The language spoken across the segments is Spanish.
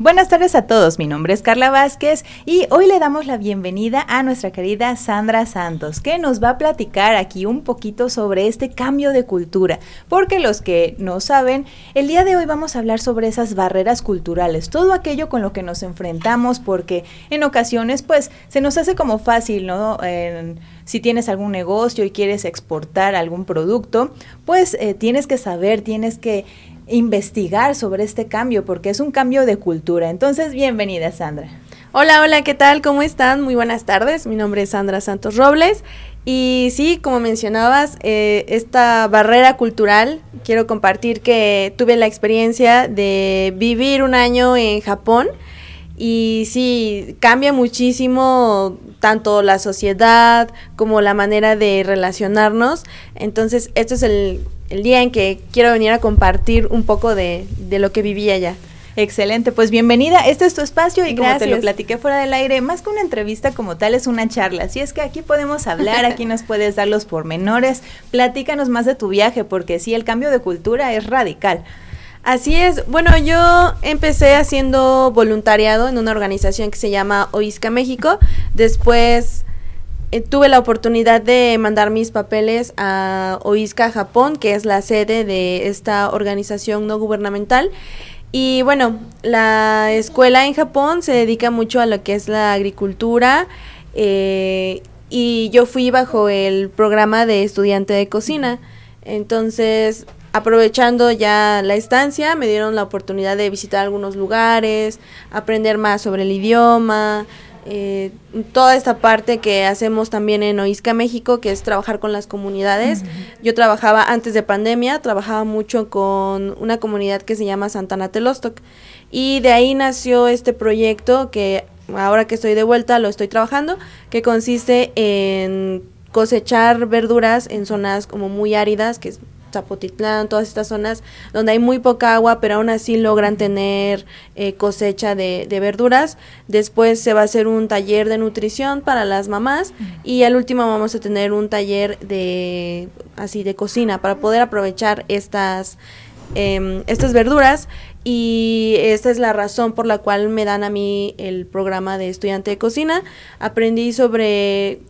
Buenas tardes a todos, mi nombre es Carla Vázquez y hoy le damos la bienvenida a nuestra querida Sandra Santos, que nos va a platicar aquí un poquito sobre este cambio de cultura, porque los que no saben, el día de hoy vamos a hablar sobre esas barreras culturales, todo aquello con lo que nos enfrentamos, porque en ocasiones pues se nos hace como fácil, ¿no? si tienes algún negocio y quieres exportar algún producto, pues eh, tienes que saber, tienes que investigar sobre este cambio porque es un cambio de cultura. Entonces, bienvenida Sandra. Hola, hola, ¿qué tal? ¿Cómo están? Muy buenas tardes. Mi nombre es Sandra Santos Robles y sí, como mencionabas, eh, esta barrera cultural, quiero compartir que tuve la experiencia de vivir un año en Japón y sí, cambia muchísimo tanto la sociedad como la manera de relacionarnos. Entonces, esto es el el día en que quiero venir a compartir un poco de, lo que vivía allá. Excelente, pues bienvenida. Este es tu espacio y como te lo platiqué fuera del aire, más que una entrevista como tal es una charla. Así es que aquí podemos hablar, aquí nos puedes dar los pormenores. Platícanos más de tu viaje porque sí, el cambio de cultura es radical. Así es. Bueno, yo empecé haciendo voluntariado en una organización que se llama Oisca México. Después eh, tuve la oportunidad de mandar mis papeles a OISCA Japón, que es la sede de esta organización no gubernamental. Y bueno, la escuela en Japón se dedica mucho a lo que es la agricultura eh, y yo fui bajo el programa de estudiante de cocina. Entonces, aprovechando ya la estancia, me dieron la oportunidad de visitar algunos lugares, aprender más sobre el idioma, eh, toda esta parte que hacemos también en Oisca México, que es trabajar con las comunidades. Yo trabajaba antes de pandemia, trabajaba mucho con una comunidad que se llama Santana Telostoc y de ahí nació este proyecto que ahora que estoy de vuelta lo estoy trabajando, que consiste en cosechar verduras en zonas como muy áridas, que es Zapotitlán, todas estas zonas donde hay muy poca agua, pero aún así logran tener eh, cosecha de, verduras. Después se va a hacer un taller de nutrición para las mamás y al último vamos a tener un taller de así de cocina para poder aprovechar estas em, estas verduras y esta es la razón por la cual me dan a mí el programa de estudiante de cocina. Aprendí sobre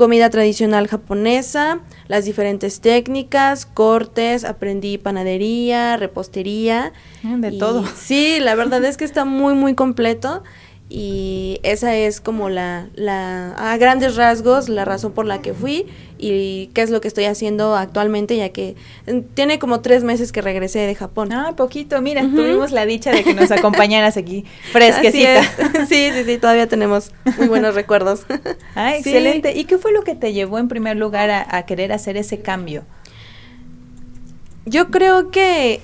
comida tradicional japonesa, las diferentes técnicas, cortes, aprendí panadería, repostería. De todo. Sí, la verdad es que está muy, muy completo y esa es como la, la, a grandes rasgos, la razón por la que fui y qué es lo que estoy haciendo actualmente, ya que mm, tiene como tres meses que regresé de Japón. Ah, poquito, mira, tuvimos la dicha de que nos acompañaras aquí, fresquecita. Sí, sí, sí, todavía tenemos muy buenos recuerdos. Ah, excelente. ¿Y qué fue lo que te llevó en primer lugar a querer hacer ese cambio? Yo creo que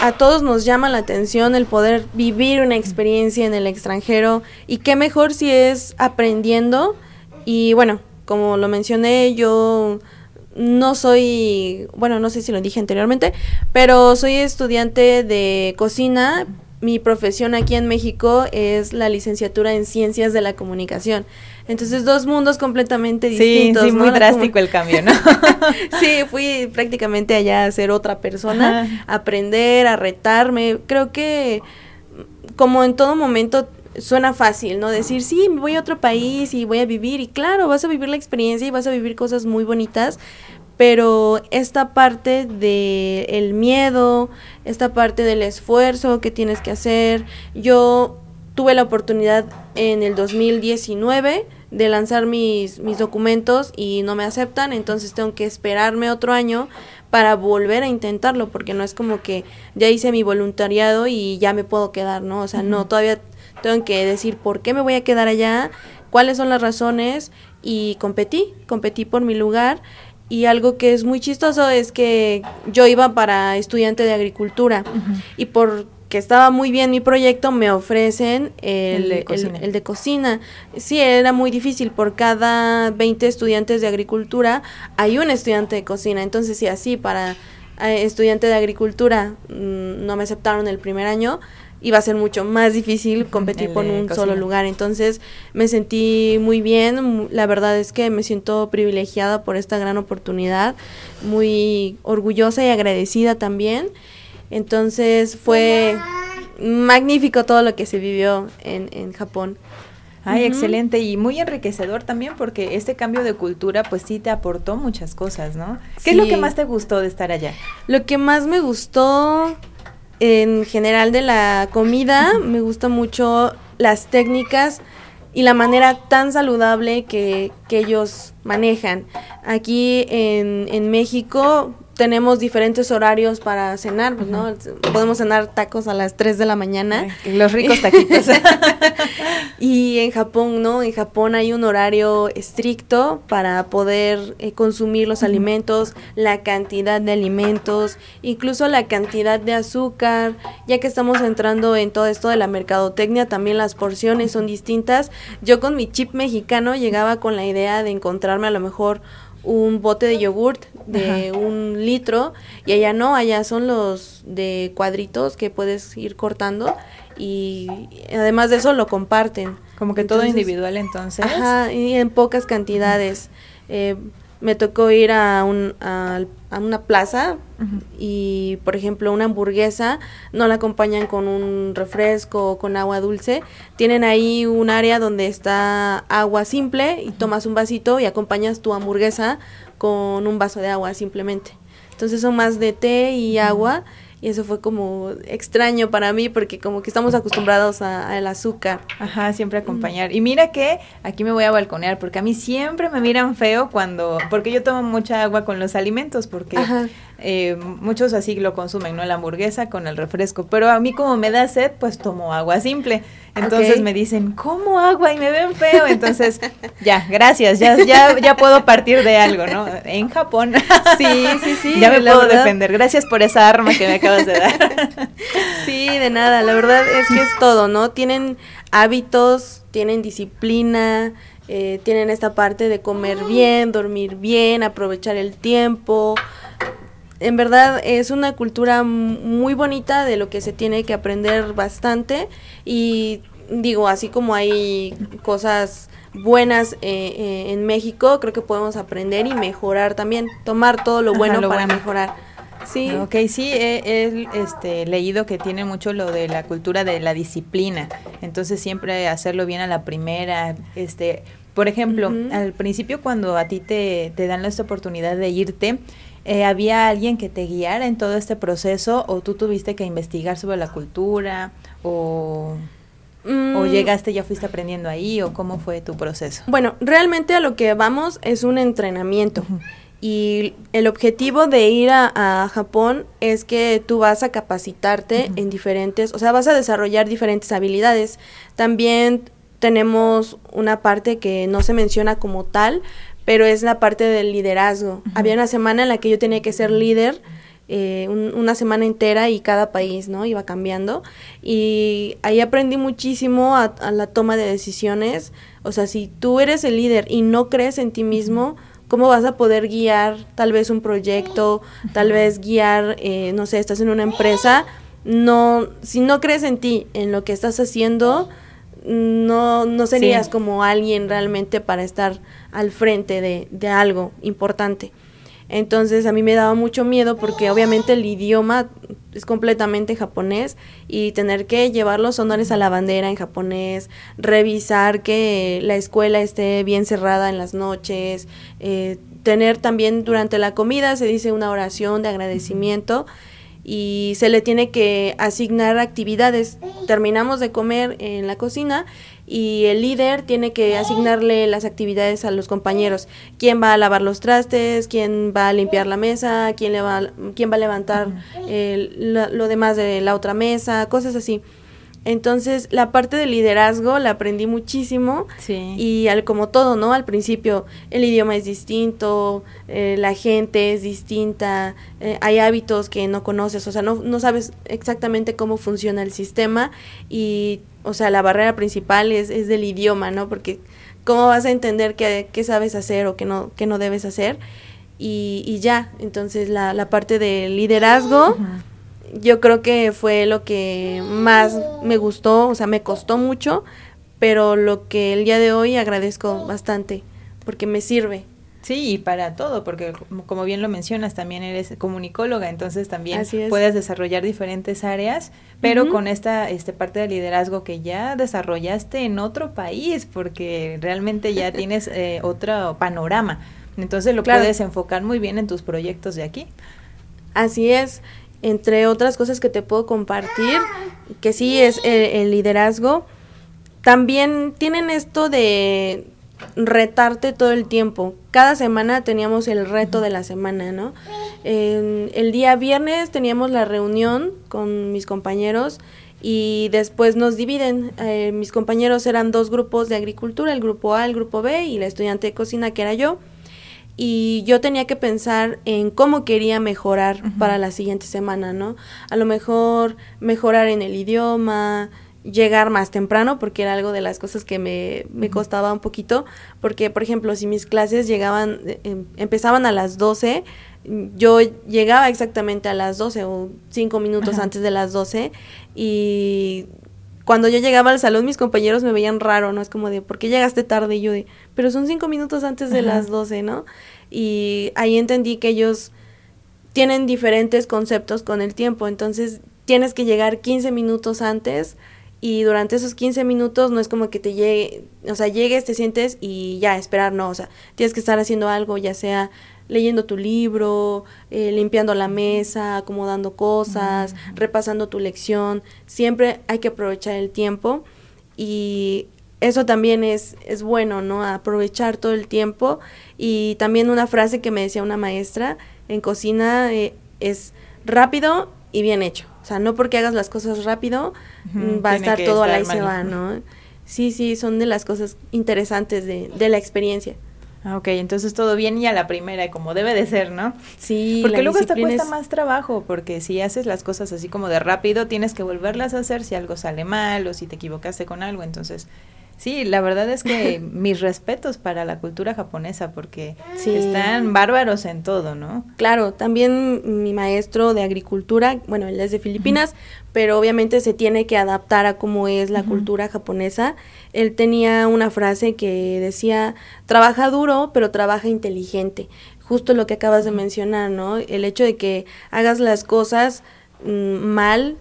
a todos nos llama la atención el poder vivir una experiencia en el extranjero y qué mejor si es aprendiendo y bueno, como lo mencioné, yo no soy, bueno, no sé si lo dije anteriormente, pero soy estudiante de cocina. Mi profesión aquí en México es la licenciatura en Ciencias de la Comunicación. Entonces, dos mundos completamente distintos. Sí, sí, muy drástico el cambio, ¿no? sí, fui prácticamente allá a ser otra persona, a aprender, a retarme. Creo que, como en todo momento, suena fácil, ¿no? Decir, sí, me voy a otro país y voy a vivir. Y claro, vas a vivir la experiencia y vas a vivir cosas muy bonitas. Pero esta parte del el miedo, esta parte del esfuerzo que tienes que hacer, yo tuve la oportunidad en el 2019 de lanzar mis, mis documentos y no me aceptan, entonces tengo que esperarme otro año para volver a intentarlo, porque no es como que ya hice mi voluntariado y ya me puedo quedar, ¿no? O sea, no, todavía tengo que decir por qué me voy a quedar allá, cuáles son las razones y competí, competí por mi lugar y algo que es muy chistoso es que yo iba para estudiante de agricultura y por que estaba muy bien mi proyecto, me ofrecen el, el, de cocina. Sí, era muy difícil. Por cada 20 estudiantes de agricultura hay un estudiante de cocina. Entonces, si así para eh, estudiante de agricultura mm, no me aceptaron el primer año, iba a ser mucho más difícil competir por un solo lugar. Entonces, me sentí muy bien. La verdad es que me siento privilegiada por esta gran oportunidad. Muy orgullosa y agradecida también. Entonces fue magnífico todo lo que se vivió en, en Japón. Ay, excelente y muy enriquecedor también porque este cambio de cultura pues sí te aportó muchas cosas, ¿no? ¿Qué es lo que más te gustó de estar allá? Lo que más me gustó en general de la comida, me gusta mucho las técnicas y la manera tan saludable que, que ellos manejan. Aquí en, en México tenemos diferentes horarios para cenar, pues, ¿no? Podemos cenar tacos a las 3 de la mañana. los ricos taquitos. y en Japón, ¿no? En Japón hay un horario estricto para poder eh, consumir los alimentos, la cantidad de alimentos, incluso la cantidad de azúcar, ya que estamos entrando en todo esto de la mercadotecnia, también las porciones son distintas. Yo con mi chip mexicano llegaba con la idea de encontrarme a lo mejor un bote de yogurt de un litro y allá no, allá son los de cuadritos que puedes ir cortando y además de eso lo comparten. Como que todo individual entonces. Ajá, y en pocas cantidades. Eh, me tocó ir a, un, a, una plaza y, por ejemplo, una hamburguesa no la acompañan con un refresco o con agua dulce. Tienen ahí un área donde está agua simple y tomas un vasito y acompañas tu hamburguesa con un vaso de agua simplemente. Entonces son más de té y agua y eso fue como extraño para mí porque como que estamos acostumbrados al azúcar. Ajá, siempre acompañar. Y mira que aquí me voy a balconear porque a mí siempre me miran feo cuando, porque yo tomo mucha agua con los alimentos porque eh, muchos así lo consumen, ¿no? La hamburguesa con el refresco, pero a mí como me da sed, pues tomo agua simple. Entonces me dicen, ¿cómo agua? Y me ven feo. Entonces, ya, gracias, ya, ya, ya puedo partir de algo, ¿no? En Japón. Sí, sí, sí. ya me puedo defender. Gracias por esa arma que me acabas de dar. sí, de nada. La verdad es que es todo, ¿no? Tienen hábitos, tienen disciplina, eh, tienen esta parte de comer bien, dormir bien, aprovechar el tiempo. En verdad es una cultura muy bonita de lo que se tiene que aprender bastante y digo, así como hay cosas buenas eh, eh, en México, creo que podemos aprender y mejorar también, tomar todo lo bueno para mejorar. Sí. Ok, sí, he, este, leído que tiene mucho lo de la cultura de la disciplina, entonces siempre hacerlo bien a la primera, este, por ejemplo, al principio cuando a ti te, te dan esta oportunidad de irte, eh, ¿había alguien que te guiara en todo este proceso o tú tuviste que investigar sobre la cultura o, o mm. llegaste ya fuiste aprendiendo ahí o cómo fue tu proceso? Bueno, realmente a lo que vamos es un entrenamiento. Y el objetivo de ir a, Japón es que tú vas a capacitarte en diferentes, o sea, vas a desarrollar diferentes habilidades. También tenemos una parte que no se menciona como tal, pero es la parte del liderazgo. Había una semana en la que yo tenía que ser líder, eh, una semana entera y cada país, ¿no? Iba cambiando. Y ahí aprendí muchísimo a, la toma de decisiones. O sea, si tú eres el líder y no crees en ti mismo, ¿cómo vas a poder guiar tal vez un proyecto, tal vez guiar, eh, no sé, estás en una empresa? No, si no crees en ti, en lo que estás haciendo, no, no serías como alguien realmente para estar al frente de, de, algo importante. Entonces a mí me daba mucho miedo porque obviamente el idioma es completamente japonés y tener que llevar los honores a la bandera en japonés, revisar que la escuela esté bien cerrada en las noches, eh, tener también durante la comida se dice una oración de agradecimiento y se le tiene que asignar actividades. Terminamos de comer en la cocina y el líder tiene que asignarle las actividades a los compañeros. ¿Quién va a lavar los trastes? ¿Quién va a limpiar la mesa? ¿Quién, le va, quién va a levantar lo demás de la otra mesa? Cosas así. Entonces, la parte del liderazgo la aprendí muchísimo y al, como todo, ¿no? Al principio el idioma es distinto, eh, la gente es distinta, eh, hay hábitos que no conoces, o sea, no, no sabes exactamente cómo funciona el sistema y, o sea, la barrera principal es, es del idioma, ¿no? Porque cómo vas a entender qué, qué sabes hacer o qué no, qué no debes hacer y, y ya, entonces la, la parte del liderazgo yo creo que fue lo que más me gustó, o sea, me costó mucho, pero lo que el día de hoy agradezco bastante, porque me sirve, Sí, y para todo, porque como bien lo mencionas, también eres comunicóloga, entonces también puedes desarrollar diferentes áreas, pero con esta este parte de liderazgo que ya desarrollaste en otro país, porque realmente ya tienes eh, otro panorama. Entonces lo puedes enfocar muy bien en tus proyectos de aquí. Así es, entre otras cosas que te puedo compartir, que sí es el liderazgo, también tienen esto de retarte todo el tiempo. Cada semana teníamos el reto de la semana, ¿no? el día viernes teníamos la reunión con mis compañeros y después nos dividen. Eh, mis compañeros eran dos grupos de agricultura, el grupo A, el grupo B y la estudiante de cocina que era yo. Y yo tenía que pensar en cómo quería mejorar para la siguiente semana, ¿no? A lo mejor mejorar en el idioma, llegar más temprano, porque era algo de las cosas que me, me costaba un poquito, porque por ejemplo, si mis clases llegaban, eh, em, empezaban a las 12, yo llegaba exactamente a las 12 o cinco minutos antes de las 12 y cuando yo llegaba al salón mis compañeros me veían raro, ¿no? Es como de, ¿por qué llegaste tarde? Y yo de, pero son cinco minutos antes de las 12, ¿no? Y ahí entendí que ellos tienen diferentes conceptos con el tiempo, entonces tienes que llegar 15 minutos antes y durante esos 15 minutos no es como que te llegue, o sea, llegues, te sientes y ya, esperar, no, o sea, tienes que estar haciendo algo, ya sea leyendo tu libro, eh, limpiando la mesa, acomodando cosas, repasando tu lección, siempre hay que aprovechar el tiempo y eso también es, es bueno, ¿no? Aprovechar todo el tiempo y también una frase que me decía una maestra en cocina eh, es rápido y bien hecho. O sea, no porque hagas las cosas rápido mm, va a estar todo a la y se va, ¿no? Sí, sí, son de las cosas interesantes de, de la experiencia. Ah, ok, entonces todo bien y a la primera, como debe de ser, ¿no? Sí, porque luego hasta cuesta más trabajo, porque si haces las cosas así como de rápido, tienes que volverlas a hacer si algo sale mal o si te equivocaste con algo, entonces Sí, la verdad es que mis respetos para la cultura japonesa porque están bárbaros en todo, ¿no? Claro, también mi maestro de agricultura, bueno, él es de Filipinas, pero obviamente se tiene que adaptar a cómo es la cultura japonesa. Él tenía una frase que decía, trabaja duro, pero trabaja inteligente. Justo lo que acabas de mencionar, ¿no? El hecho de que hagas las cosas mm, mal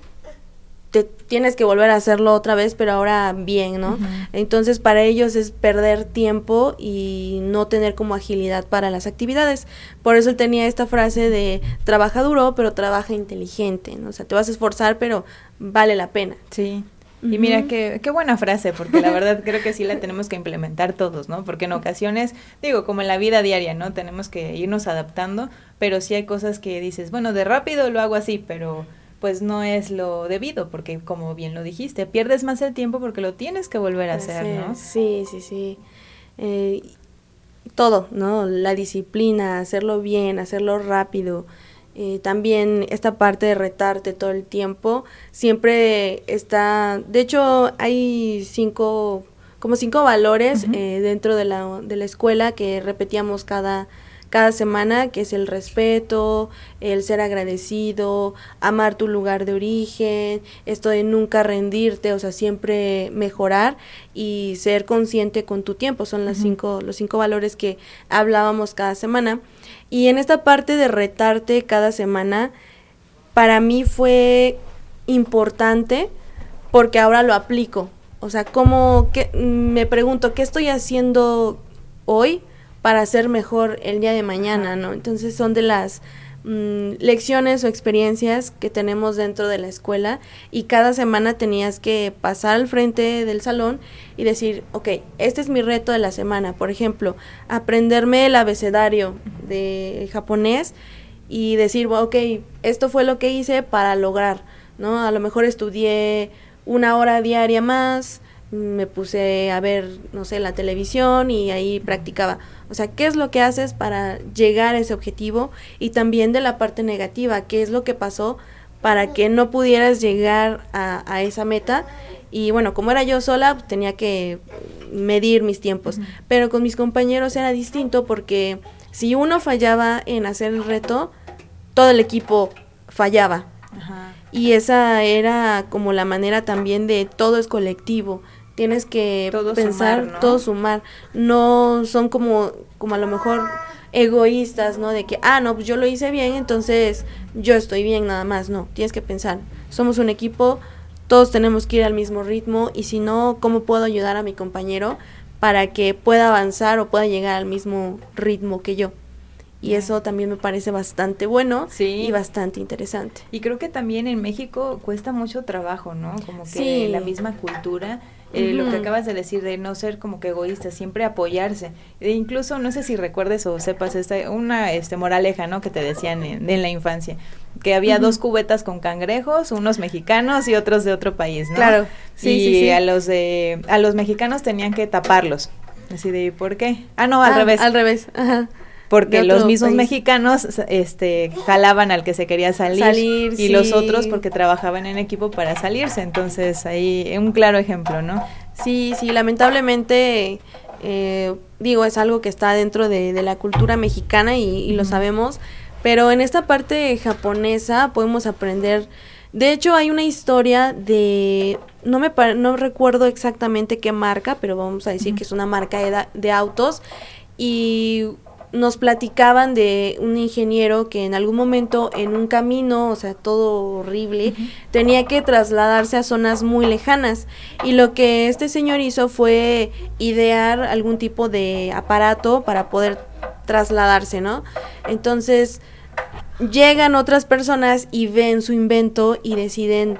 te tienes que volver a hacerlo otra vez, pero ahora bien, ¿no? Entonces para ellos es perder tiempo y no tener como agilidad para las actividades. Por eso él tenía esta frase de trabaja duro, pero trabaja inteligente, ¿no? O sea, te vas a esforzar, pero vale la pena. Sí. Y mira, qué, qué buena frase, porque la verdad creo que sí la tenemos que implementar todos, ¿no? Porque en ocasiones, digo, como en la vida diaria, ¿no? Tenemos que irnos adaptando, pero sí hay cosas que dices, bueno, de rápido lo hago así, pero pues no es lo debido, porque como bien lo dijiste, pierdes más el tiempo porque lo tienes que volver a hacer, ¿no? Sí, sí, sí. Eh, todo, ¿no? La disciplina, hacerlo bien, hacerlo rápido. Eh, también esta parte de retarte todo el tiempo, siempre está, de hecho hay cinco, como cinco valores eh, dentro de la, de la escuela que repetíamos cada, cada semana, que es el respeto, el ser agradecido, amar tu lugar de origen, esto de nunca rendirte, o sea, siempre mejorar y ser consciente con tu tiempo, son las cinco, los cinco valores que hablábamos cada semana. Y en esta parte de retarte cada semana, para mí fue importante porque ahora lo aplico. O sea, como que me pregunto, ¿qué estoy haciendo hoy para ser mejor el día de mañana, ¿no? Entonces son de las mm, lecciones o experiencias que tenemos dentro de la escuela y cada semana tenías que pasar al frente del salón y decir, ok, este es mi reto de la semana, por ejemplo, aprenderme el abecedario de japonés y decir, ok, esto fue lo que hice para lograr, ¿no? A lo mejor estudié una hora diaria más, me puse a ver, no sé, la televisión y ahí practicaba. O sea, ¿qué es lo que haces para llegar a ese objetivo? Y también de la parte negativa, ¿qué es lo que pasó para que no pudieras llegar a, esa meta? Y bueno, como era yo sola, pues, tenía que medir mis tiempos. Pero con mis compañeros era distinto porque si uno fallaba en hacer el reto, todo el equipo fallaba. Y esa era como la manera también de todo es colectivo tienes que pensar todo sumar no son como como a lo mejor egoístas, ¿no? De que, ah, no, pues yo lo hice bien, entonces yo estoy bien nada más. No, tienes que pensar, somos un equipo, todos tenemos que ir al mismo ritmo y si no, ¿cómo puedo ayudar a mi compañero para que pueda avanzar o pueda llegar al mismo ritmo que yo? Y eso también me parece bastante bueno y bastante interesante. Y creo que también en México cuesta mucho trabajo, ¿no? Como que la misma cultura eh, lo que acabas de decir de no ser como que egoísta, siempre apoyarse. E incluso no sé si recuerdes o sepas esta una este moraleja, ¿no? que te decían en, la infancia, que había dos cubetas con cangrejos, unos mexicanos y otros de otro país, ¿no? Claro. Sí, y a los de a los mexicanos tenían que taparlos. Así de, ¿por qué? Ah, no, al ah, revés. Al revés. Ajá porque los mismos mexicanos este jalaban al que se quería salir, y los otros porque trabajaban en equipo para salirse. Entonces ahí un claro ejemplo no sí sí lamentablemente eh, digo es algo que está dentro de, la cultura mexicana y, lo sabemos pero en esta parte japonesa podemos aprender de hecho hay una historia de no me no recuerdo exactamente qué marca pero vamos a decir que es una marca de, de autos y nos platicaban de un ingeniero que en algún momento en un camino, o sea, todo horrible, tenía que trasladarse a zonas muy lejanas. Y lo que este señor hizo fue idear algún tipo de aparato para poder trasladarse, ¿no? Entonces, llegan otras personas y ven su invento y deciden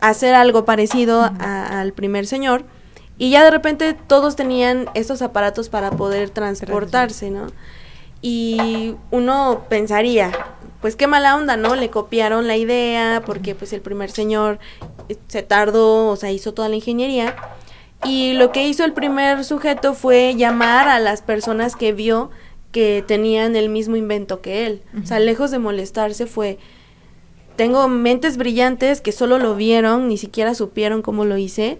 hacer algo parecido al primer señor. Y ya de repente todos tenían estos aparatos para poder transportarse, ¿no? Y uno pensaría, pues qué mala onda, ¿no? Le copiaron la idea porque pues el primer señor eh, se tardó, o sea, hizo toda la ingeniería. Y lo que hizo el primer sujeto fue llamar a las personas que vio que tenían el mismo invento que él. O sea, lejos de molestarse fue, tengo mentes brillantes que solo lo vieron, ni siquiera supieron cómo lo hice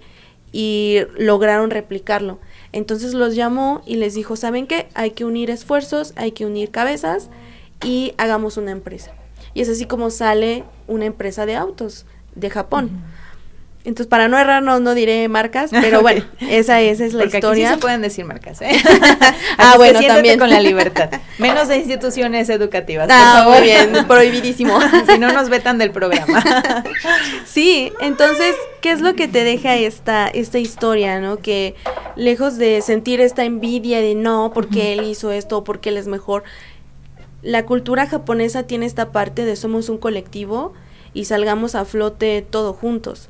y lograron replicarlo. Entonces los llamó y les dijo, ¿saben qué? Hay que unir esfuerzos, hay que unir cabezas y hagamos una empresa. Y es así como sale una empresa de autos de Japón. Entonces, para no errarnos, no diré marcas, pero bueno, esa, esa es la Porque historia. Aquí sí se pueden decir marcas, ¿eh? ah, bueno, también. con la libertad. Menos de instituciones educativas. Ah, muy bien, prohibidísimo. si no nos vetan del programa. sí, entonces, ¿qué es lo que te deja esta, esta historia, no? Que lejos de sentir esta envidia de no, porque él hizo esto, porque él es mejor, la cultura japonesa tiene esta parte de somos un colectivo y salgamos a flote todos juntos.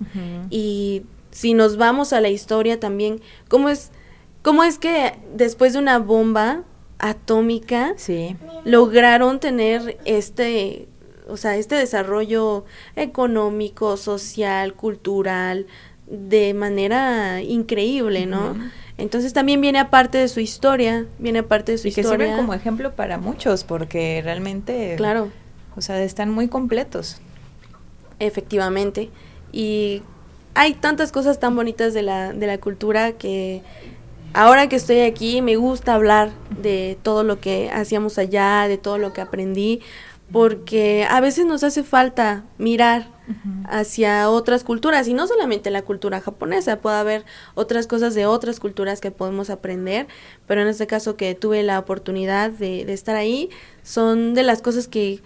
Y si nos vamos a la historia también, ¿cómo es, cómo es que después de una bomba atómica sí. lograron tener este, o sea, este desarrollo económico, social, cultural, de manera increíble, ¿no? Entonces también viene aparte de su historia, viene aparte de su historia. Y que sirven como ejemplo para muchos, porque realmente, claro, o sea, están muy completos. Efectivamente. Y hay tantas cosas tan bonitas de la, de la cultura que ahora que estoy aquí me gusta hablar de todo lo que hacíamos allá, de todo lo que aprendí, porque a veces nos hace falta mirar hacia otras culturas y no solamente la cultura japonesa, puede haber otras cosas de otras culturas que podemos aprender, pero en este caso que tuve la oportunidad de, de estar ahí, son de las cosas que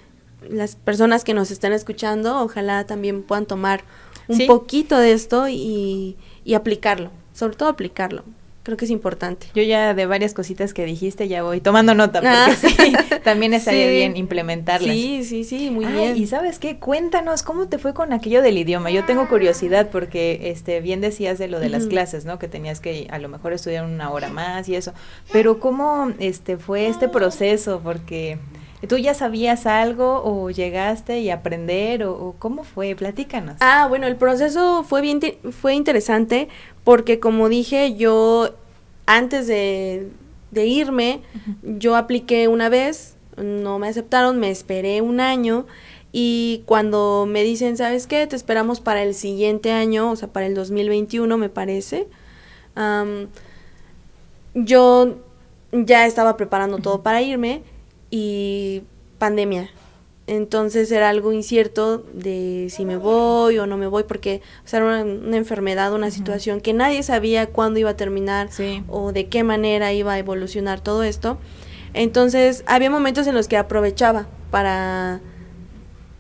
las personas que nos están escuchando, ojalá también puedan tomar un poquito de esto y, y aplicarlo, sobre todo aplicarlo. Creo que es importante. Yo ya de varias cositas que dijiste ya voy tomando nota porque ah. sí, también estaría bien implementarlas. Sí, sí, sí, muy bien. Y sabes qué, cuéntanos cómo te fue con aquello del idioma. Yo tengo curiosidad porque este bien decías de lo de las clases, ¿no? Que tenías que a lo mejor estudiar una hora más y eso. Pero cómo este fue este proceso porque ¿Tú ya sabías algo o llegaste y aprender o, cómo fue? Platícanos. Ah, bueno, el proceso fue bien fue interesante porque como dije, yo antes de, irme, yo apliqué una vez, no me aceptaron, me esperé un año y cuando me dicen, ¿sabes qué? Te esperamos para el siguiente año, o sea, para el 2021 me parece. yo ya estaba preparando todo para irme y pandemia. Entonces era algo incierto de si me voy o no me voy, porque era una, enfermedad, una situación que nadie sabía cuándo iba a terminar o de qué manera iba a evolucionar todo esto. Entonces, había momentos en los que aprovechaba para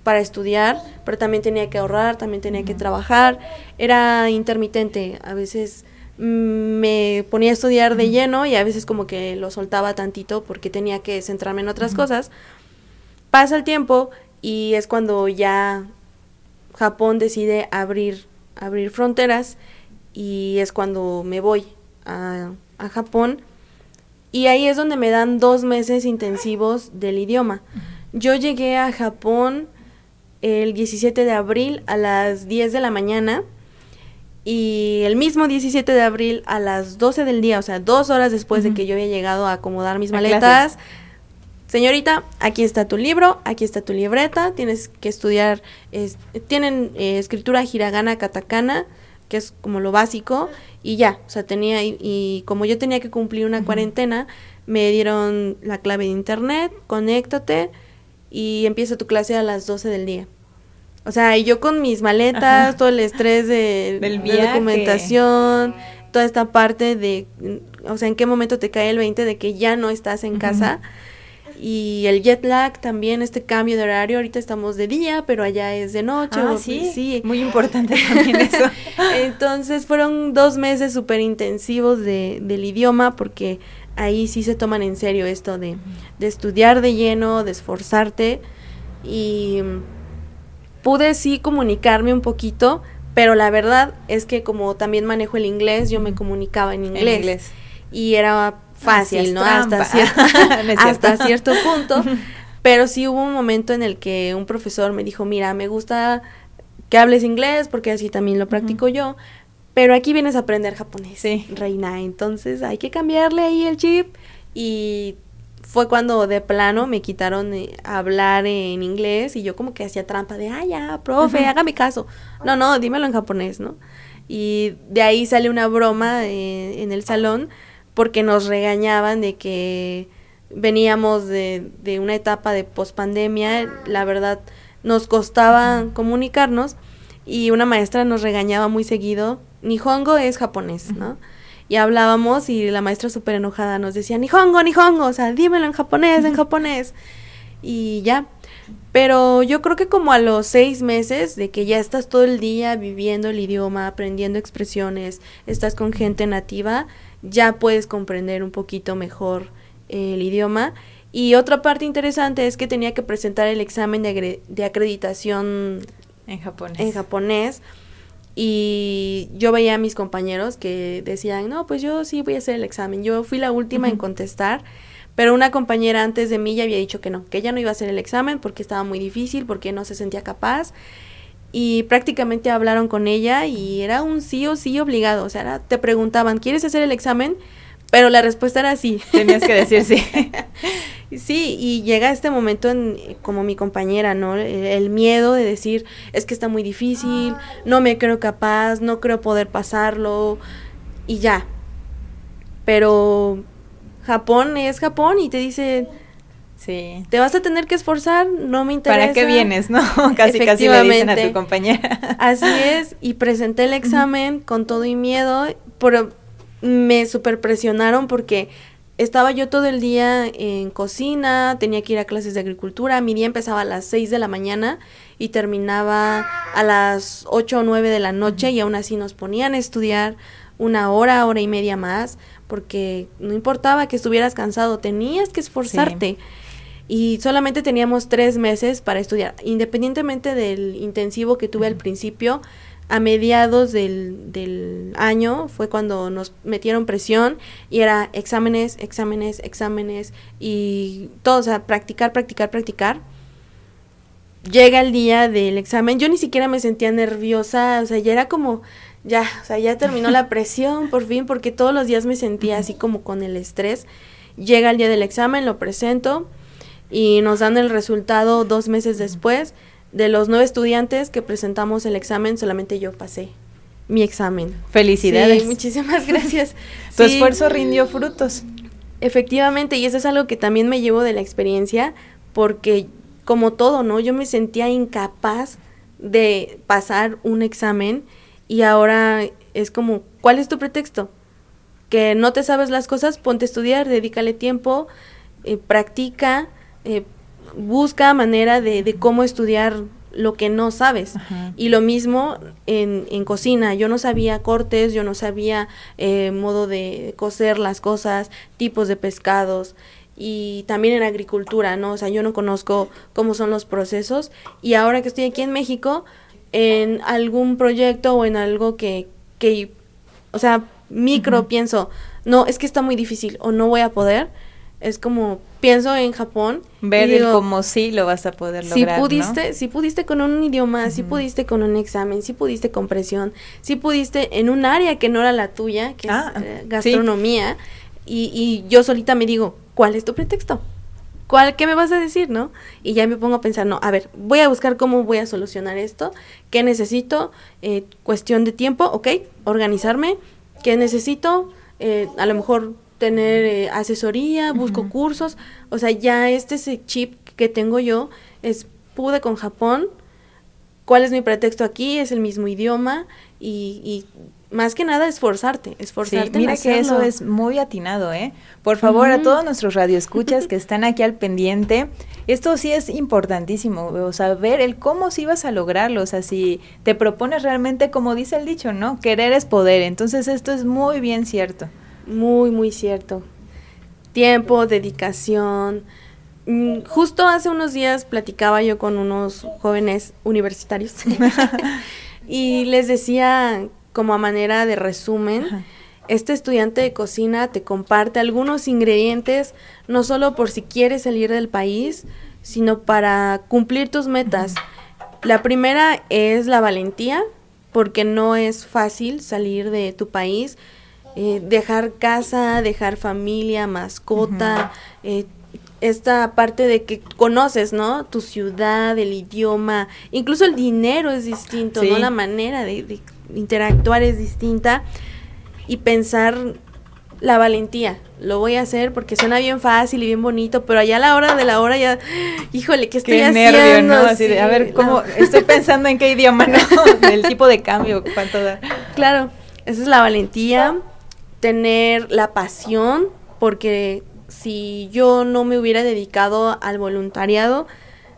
para estudiar, pero también tenía que ahorrar, también tenía que trabajar. Era intermitente, a veces me ponía a estudiar de lleno y a veces como que lo soltaba tantito porque tenía que centrarme en otras cosas. Pasa el tiempo y es cuando ya Japón decide abrir, abrir fronteras y es cuando me voy a, a Japón y ahí es donde me dan dos meses intensivos del idioma. Yo llegué a Japón el 17 de abril a las 10 de la mañana y el mismo 17 de abril a las 12 del día, o sea, dos horas después de que yo había llegado a acomodar mis maletas. Señorita, aquí está tu libro, aquí está tu libreta, tienes que estudiar, tienen eh, escritura hiragana, katakana, que es como lo básico, y ya, o sea, tenía, y, como yo tenía que cumplir una cuarentena, me dieron la clave de internet, conéctate, y empieza tu clase a las 12 del día. O sea, y yo con mis maletas, todo el estrés de, de documentación, toda esta parte de, o sea, en qué momento te cae el 20 de que ya no estás en casa. Y el jet lag también, este cambio de horario, ahorita estamos de día, pero allá es de noche. Ah, sí, sí. Muy importante también eso. Entonces fueron dos meses súper intensivos de, del idioma porque ahí sí se toman en serio esto de, estudiar de lleno, de esforzarte y pude sí comunicarme un poquito, pero la verdad es que como también manejo el inglés, yo me comunicaba en inglés, y era fácil, ¿no? Hasta cierto, hasta cierto punto, pero sí hubo un momento en el que un profesor me dijo, mira, me gusta que hables inglés porque así también lo practico yo, pero aquí vienes a aprender japonés, sí. reina. Entonces hay que cambiarle ahí el chip. Y fue cuando de plano me quitaron eh, hablar en inglés y yo como que hacía trampa de, ah, ya, profe, hágame caso. No, no, dímelo en japonés, ¿no? Y de ahí sale una broma eh, en el salón porque nos regañaban de que veníamos de, de una etapa de pospandemia, la verdad nos costaba comunicarnos y una maestra nos regañaba muy seguido Nihongo es japonés, ¿no? Y hablábamos y la maestra súper enojada nos decía, Nihongo, Nihongo, o sea, dímelo en japonés, en japonés. Y ya. Pero yo creo que como a los seis meses de que ya estás todo el día viviendo el idioma, aprendiendo expresiones, estás con gente nativa, ya puedes comprender un poquito mejor el idioma. Y otra parte interesante es que tenía que presentar el examen de, de acreditación en japonés. En japonés y yo veía a mis compañeros que decían, no, pues yo sí voy a hacer el examen. Yo fui la última en contestar, pero una compañera antes de mí ya había dicho que no, que ella no iba a hacer el examen porque estaba muy difícil, porque no se sentía capaz. Y prácticamente hablaron con ella y era un sí o sí obligado. O sea, te preguntaban, ¿quieres hacer el examen? Pero la respuesta era sí. Tenías que decir sí. sí, y llega este momento en, como mi compañera, ¿no? El, miedo de decir, es que está muy difícil, no me creo capaz, no creo poder pasarlo, y ya. Pero Japón es Japón y te dice, Sí. Te vas a tener que esforzar, no me interesa. ¿Para qué vienes, no? Casi casi le dicen a tu compañera. Así es, y presenté el examen con todo y miedo, pero me super presionaron porque estaba yo todo el día en cocina, tenía que ir a clases de agricultura, mi día empezaba a las 6 de la mañana y terminaba a las 8 o 9 de la noche y aún así nos ponían a estudiar una hora, hora y media más, porque no importaba que estuvieras cansado, tenías que esforzarte. Y solamente teníamos tres meses para estudiar, independientemente del intensivo que tuve al principio, a mediados del, del, año fue cuando nos metieron presión y era exámenes, exámenes, exámenes y todo, o sea, practicar, practicar, practicar. Llega el día del examen, yo ni siquiera me sentía nerviosa, o sea, ya era como, ya, o sea, ya terminó la presión por fin, porque todos los días me sentía así como con el estrés. Llega el día del examen, lo presento y nos dan el resultado dos meses después de los nueve estudiantes que presentamos el examen, solamente yo pasé mi examen. Felicidades. muchísimas gracias. tu esfuerzo rindió frutos. Efectivamente, y eso es algo que también me llevo de la experiencia, porque como todo, ¿no? Yo me sentía incapaz de pasar un examen y ahora es como, ¿cuál es tu pretexto? Que no te sabes las cosas, ponte a estudiar, dedícale tiempo eh, practica, eh, busca manera de, de, cómo estudiar lo que no sabes. Y lo mismo en, en, cocina, yo no sabía cortes, yo no sabía eh, modo de cocer las cosas, tipos de pescados. Y también en agricultura, ¿no? O sea, yo no conozco cómo son los procesos. Y ahora que estoy aquí en México, en algún proyecto o en algo que, que o sea, micro pienso, no, es que está muy difícil o no voy a poder, es como pienso en Japón ver el como sí lo vas a poder lograr si pudiste si pudiste con un idioma si pudiste con un examen si pudiste con presión si pudiste en un área que no era la tuya que es ah, eh, gastronomía y, y yo solita me digo cuál es tu pretexto ¿Cuál, ¿Qué me vas a decir, no? Y ya me pongo a pensar, no, a ver, voy a buscar cómo voy a solucionar esto, qué necesito, eh, cuestión de tiempo, ok, organizarme, qué necesito, eh, a lo mejor tener eh, asesoría, busco cursos, o sea, ya este ese chip que tengo yo es pude con Japón, cuál es mi pretexto aquí, es el mismo idioma y, y más que nada esforzarte, esforzarte. Sí, mira que eso es muy atinado, ¿eh? Por favor, a todos nuestros radioescuchas que están aquí al pendiente, esto sí es importantísimo, o sea, ver el cómo sí vas a lograrlo, o sea, si te propones realmente, como dice el dicho, ¿no? Querer es poder, entonces esto es muy bien cierto. Muy, muy cierto. Tiempo, dedicación. Mm, justo hace unos días platicaba yo con unos jóvenes universitarios y les decía como a manera de resumen, este estudiante de cocina te comparte algunos ingredientes, no solo por si quieres salir del país, sino para cumplir tus metas. La primera es la valentía, porque no es fácil salir de tu país eh, dejar casa, dejar familia, mascota, eh, esta parte de que conoces, ¿no? Tu ciudad, el idioma, incluso el dinero es distinto, ¿no? La manera de, interactuar es distinta y pensar la valentía. Lo voy a hacer porque suena bien fácil y bien bonito, pero allá a la hora de la hora ya, híjole, ¿qué estoy qué nervio, ¿no? Así de, a ver, ¿cómo? Estoy pensando en qué idioma, ¿no? Del tipo de cambio, cuánto da. Claro, esa es la valentía tener la pasión, porque si yo no me hubiera dedicado al voluntariado,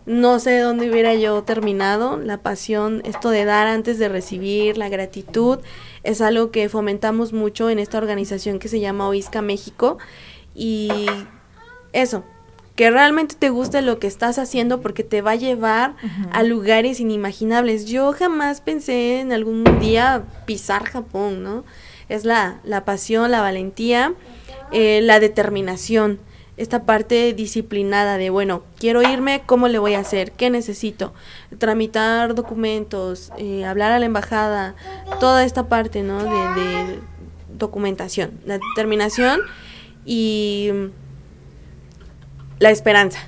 no sé dónde hubiera yo terminado. La pasión, esto de dar antes de recibir, la gratitud, es algo que fomentamos mucho en esta organización que se llama Oisca México. Y eso, que realmente te guste lo que estás haciendo porque te va a llevar a lugares inimaginables. Yo jamás pensé en algún día pisar Japón, ¿no? Es la, la pasión, la valentía, eh, la determinación, esta parte disciplinada de, bueno, quiero irme, ¿cómo le voy a hacer? ¿Qué necesito? Tramitar documentos, eh, hablar a la embajada, toda esta parte, ¿no? De, de documentación, la determinación y la esperanza,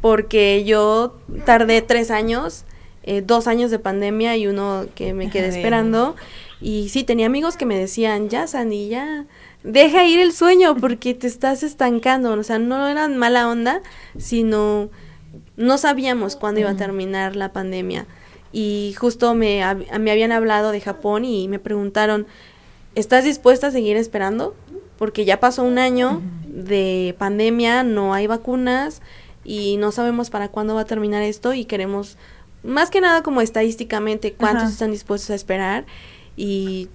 porque yo tardé tres años, eh, dos años de pandemia y uno que me quedé esperando. Y sí, tenía amigos que me decían, ya, Sandy, ya, deja ir el sueño porque te estás estancando. O sea, no eran mala onda, sino no sabíamos cuándo iba a terminar la pandemia. Y justo me, me habían hablado de Japón y me preguntaron, ¿estás dispuesta a seguir esperando? Porque ya pasó un año de pandemia, no hay vacunas y no sabemos para cuándo va a terminar esto y queremos, más que nada como estadísticamente, cuántos están dispuestos a esperar. Y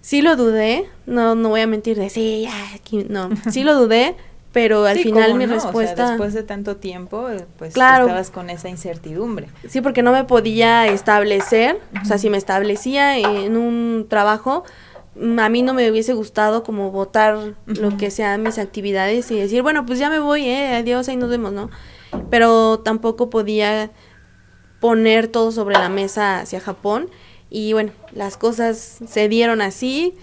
sí lo dudé, no, no voy a mentir de sí, ya, no, sí lo dudé, pero al final mi respuesta... después de tanto tiempo, pues estabas con esa incertidumbre. Sí, porque no me podía establecer, o sea, si me establecía en un trabajo, a mí no me hubiese gustado como votar lo que sean mis actividades y decir, bueno, pues ya me voy, eh, adiós, ahí nos vemos, ¿no? Pero tampoco podía poner todo sobre la mesa hacia Japón y bueno, las cosas se dieron así.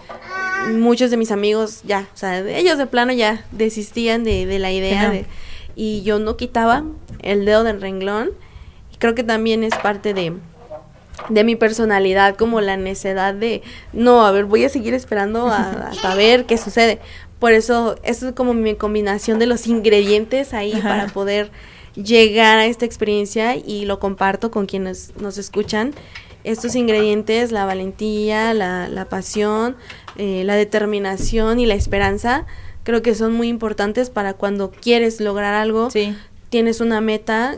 Muchos de mis amigos ya, o sea, ellos de plano ya desistían de, de la idea de, y yo no quitaba el dedo del renglón. Y creo que también es parte de, de mi personalidad, como la necedad de, no, a ver, voy a seguir esperando hasta ver qué sucede. Por eso, eso es como mi combinación de los ingredientes ahí para poder llegar a esta experiencia y lo comparto con quienes nos escuchan estos ingredientes, la valentía, la, la pasión, eh, la determinación y la esperanza, creo que son muy importantes para cuando quieres lograr algo, Sí. tienes una meta,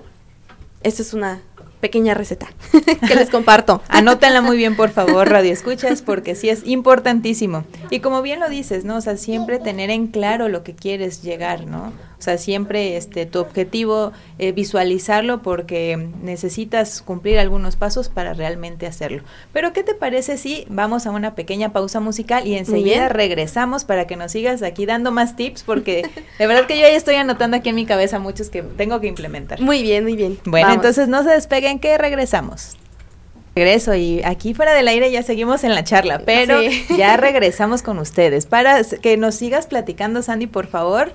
esta es una pequeña receta que les comparto. Anótenla muy bien, por favor, radio escuchas, porque sí es importantísimo. Y como bien lo dices, ¿no? O sea, siempre tener en claro lo que quieres llegar, ¿no? O sea, siempre este tu objetivo eh, visualizarlo porque necesitas cumplir algunos pasos para realmente hacerlo. Pero ¿qué te parece si vamos a una pequeña pausa musical y enseguida regresamos para que nos sigas aquí dando más tips porque de verdad que yo ya estoy anotando aquí en mi cabeza muchos que tengo que implementar. Muy bien, muy bien. Bueno, Vamos. entonces no se despeguen que regresamos. Regreso y aquí fuera del aire ya seguimos en la charla, pero Sí. ya regresamos con ustedes. Para que nos sigas platicando, Sandy, por favor,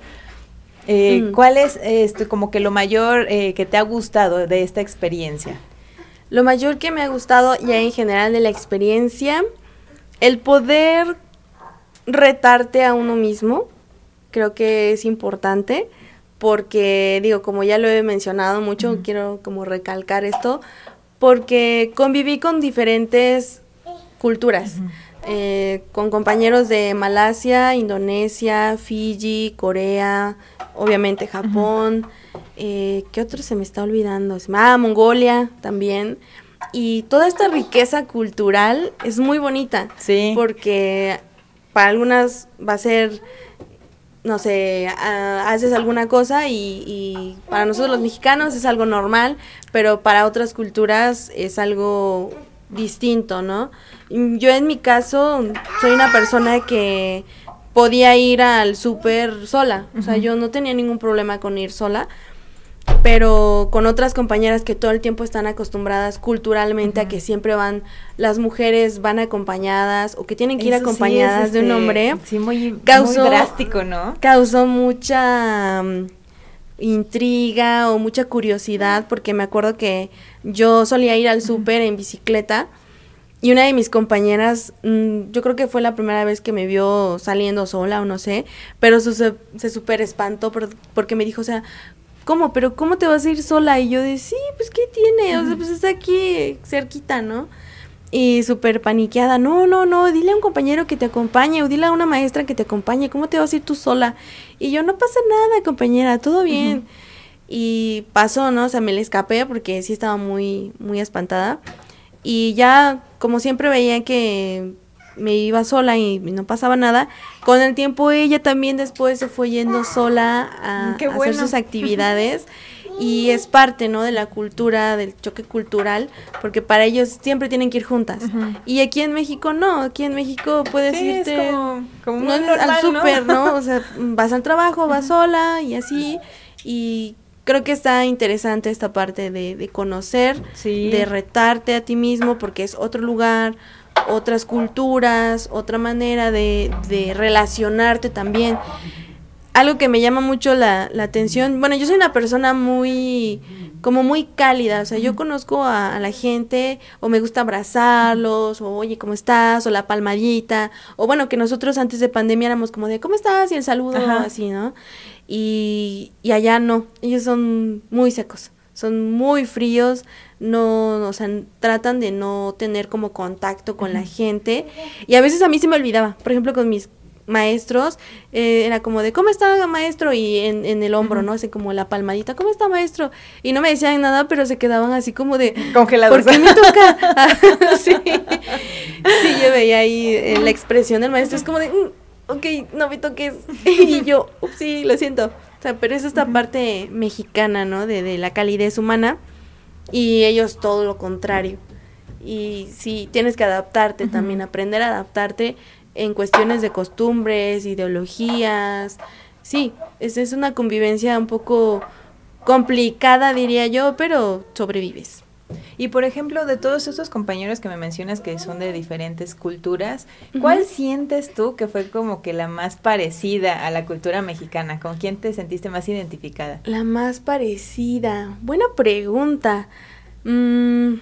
eh, Mm. ¿cuál es este, como que lo mayor eh, que te ha gustado de esta experiencia? Lo mayor que me ha gustado ya en general de la experiencia, el poder retarte a uno mismo, creo que es importante, porque digo, como ya lo he mencionado mucho, quiero como recalcar esto, porque conviví con diferentes culturas. Eh, con compañeros de Malasia, Indonesia, Fiji, Corea, obviamente Japón, eh, ¿qué otro se me está olvidando? Ah, Mongolia también. Y toda esta riqueza cultural es muy bonita. Sí. Porque para algunas va a ser, no sé, ah, haces alguna cosa y, y para nosotros los mexicanos es algo normal, pero para otras culturas es algo distinto, ¿no? Yo en mi caso soy una persona que podía ir al súper sola, o sea, yo no tenía ningún problema con ir sola, pero con otras compañeras que todo el tiempo están acostumbradas culturalmente a que siempre van, las mujeres van acompañadas o que tienen que ir sí acompañadas de un este, hombre, Sí, muy, causó- muy drástico, ¿no? causó mucha mm, intriga o mucha curiosidad porque me acuerdo que yo solía ir al súper en bicicleta y una de mis compañeras, mm, yo creo que fue la primera vez que me vio saliendo sola o no sé, pero su- se, se súper espantó por- porque me dijo, o sea, ¿cómo? ¿Pero cómo te vas a ir sola? Y yo de, sí, pues ¿qué tiene? O sea, pues está aquí cerquita, ¿no? Y súper paniqueada, no, no, no, dile a un compañero que te acompañe o dile a una maestra que te acompañe, ¿cómo te vas a ir tú sola? Y yo, no pasa nada, compañera, todo bien. Y pasó, ¿no? O sea, me le escapé porque sí estaba muy, muy espantada. Y ya, como siempre veía que me iba sola y no pasaba nada, con el tiempo ella también después se fue yendo sola a, a hacer sus actividades. Y es parte, ¿no? De la cultura, del choque cultural, porque para ellos siempre tienen que ir juntas. Y aquí en México no, aquí en México puedes Sí, es irte como, como no, al normal, ¿no? súper, ¿no? O sea, vas al trabajo, vas sola y así. Y creo que está interesante esta parte de, de conocer, Sí. de retarte a ti mismo, porque es otro lugar, otras culturas, otra manera de, de relacionarte también. Algo que me llama mucho la, la atención, bueno, yo soy una persona muy, como muy cálida, o sea, yo conozco a, a la gente, o me gusta abrazarlos, o oye, ¿cómo estás? O la palmadita, o bueno, que nosotros antes de pandemia éramos como de, ¿cómo estás? Y el saludo, Ajá. así, ¿no? Y, y allá no, ellos son muy secos, son muy fríos, no, o sea, tratan de no tener como contacto con la gente, y a veces a mí se me olvidaba, por ejemplo, con mis maestros, eh, era como de, ¿cómo está maestro? Y en, en el hombro. ¿no? Así como la palmadita, ¿cómo está maestro? Y no me decían nada, pero se quedaban así como de, Congelados. ¿por qué me toca? sí. sí, yo veía ahí eh, la expresión del maestro, es como de, "Mm, ok, no me toques. y yo, "Ups, sí, lo siento. O sea, pero es esta parte mexicana, ¿no? De, de la calidez humana. Y ellos todo lo contrario. Y sí, tienes que adaptarte también, aprender a adaptarte en cuestiones de costumbres, ideologías. Sí, es, es una convivencia un poco complicada, diría yo, pero sobrevives. Y por ejemplo, de todos estos compañeros que me mencionas que son de diferentes culturas, ¿cuál sientes tú que fue como que la más parecida a la cultura mexicana? ¿Con quién te sentiste más identificada? La más parecida. Buena pregunta. Mm,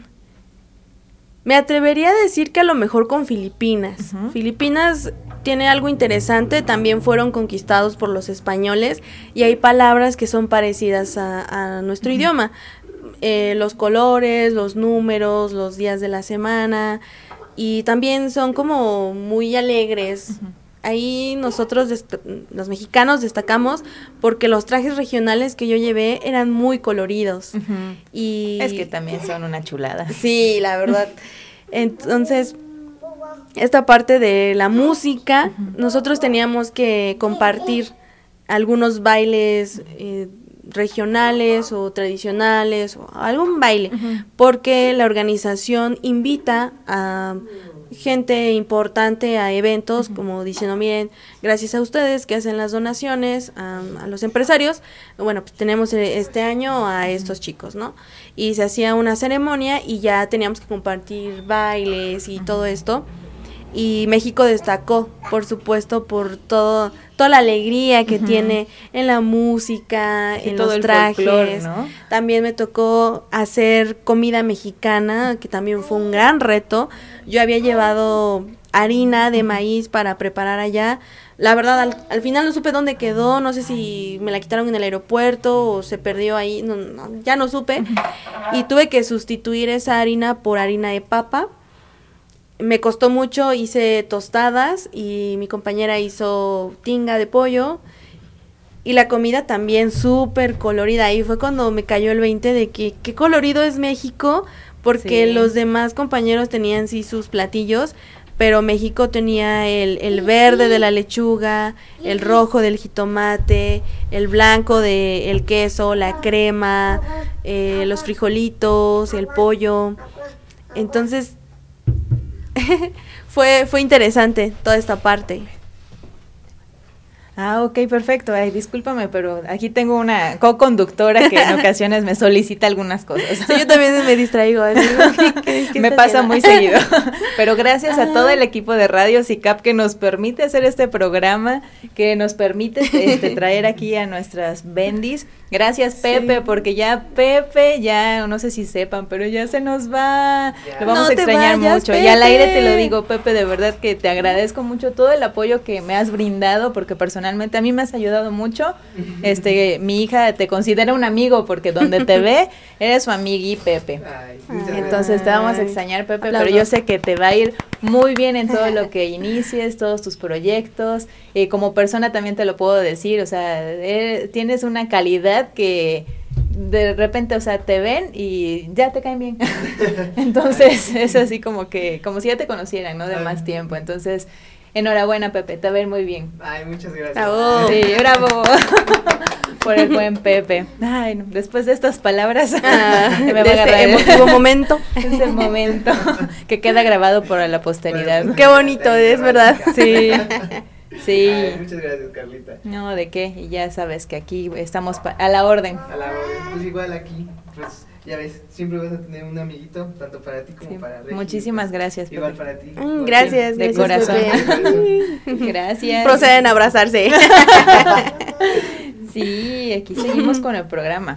me atrevería a decir que a lo mejor con Filipinas. Filipinas tiene algo interesante, también fueron conquistados por los españoles y hay palabras que son parecidas a, a nuestro idioma. Eh, los colores, los números, los días de la semana y también son como muy alegres. Ahí nosotros, los mexicanos, destacamos porque los trajes regionales que yo llevé eran muy coloridos. y Es que también son una chulada. Sí, la verdad. Entonces, esta parte de la música, nosotros teníamos que compartir algunos bailes eh, regionales o tradicionales o algún baile, porque la organización invita a gente importante a eventos como diciendo, miren, gracias a ustedes que hacen las donaciones a, los empresarios, bueno, pues tenemos e, este año a estos chicos, ¿no? Y se hacía una ceremonia y ya teníamos que compartir bailes y todo esto y México destacó, por supuesto, por todo toda la alegría que tiene en la música, en los trajes. También me tocó hacer comida mexicana, que también fue un gran reto. Yo había llevado harina de maíz para preparar allá. La verdad, al, final no supe dónde quedó, no sé si me la quitaron en el aeropuerto o se perdió ahí, no, ya no supe. Y tuve que sustituir esa harina por harina de papa me costó mucho, hice tostadas y mi compañera hizo tinga de pollo y la comida también súper colorida. Ahí fue cuando me cayó el 20 de que qué colorido es México, porque los demás compañeros tenían sí sus platillos, pero México tenía el, el, verde de la lechuga, el rojo del jitomate, el blanco del queso, la crema, eh, los frijolitos, el pollo. Entonces fue, fue interesante toda esta parte. Ah, ok, perfecto. Ay, discúlpame, pero aquí tengo una co-conductora que en ocasiones me solicita algunas cosas. Sí, yo también me distraigo. me pasa muy seguido. Pero gracias a todo el equipo de Radio CICAP que nos permite hacer este programa, que nos permite este, traer aquí a nuestras bendis. Gracias, Pepe, porque ya Pepe, ya no sé si sepan, pero ya se nos va. Lo vamos a extrañar mucho. Y al aire te lo digo, Pepe, de verdad que te agradezco mucho todo el apoyo que me has brindado, porque personalmente personalmente a mí me has ayudado mucho. Este, mi hija te considera un amigo porque donde te ve eres su amigui Pepe. Entonces te vamos a extrañar Pepe, pero yo sé que te va a ir muy bien en todo lo que inicies, todos tus proyectos. Y como persona también te lo puedo decir, o sea, eh, tienes una calidad que de repente, o sea, te ven y ya te caen bien. Entonces, es así como que, como si ya te conocieran, ¿no? De más tiempo. Entonces, Enhorabuena, Pepe, te a ir muy bien. Ay, muchas gracias. Bravo. Sí, bravo. Por el buen Pepe. Ay, no, después de estas palabras, ah, me va este emotivo momento. Es el momento que queda grabado por la posteridad. Qué bonito, es verdad. Sí. Sí. muchas gracias, Carlita. No, ¿de qué? Y ya sabes que aquí estamos a la orden. A la orden. Pues igual aquí, pues ya ves, siempre vas a tener un amiguito, tanto para ti como para Regi. Muchísimas pues, gracias. Igual para ti. Mm, gracias, de corazón. gracias. Proceden a abrazarse. sí, aquí seguimos con el programa.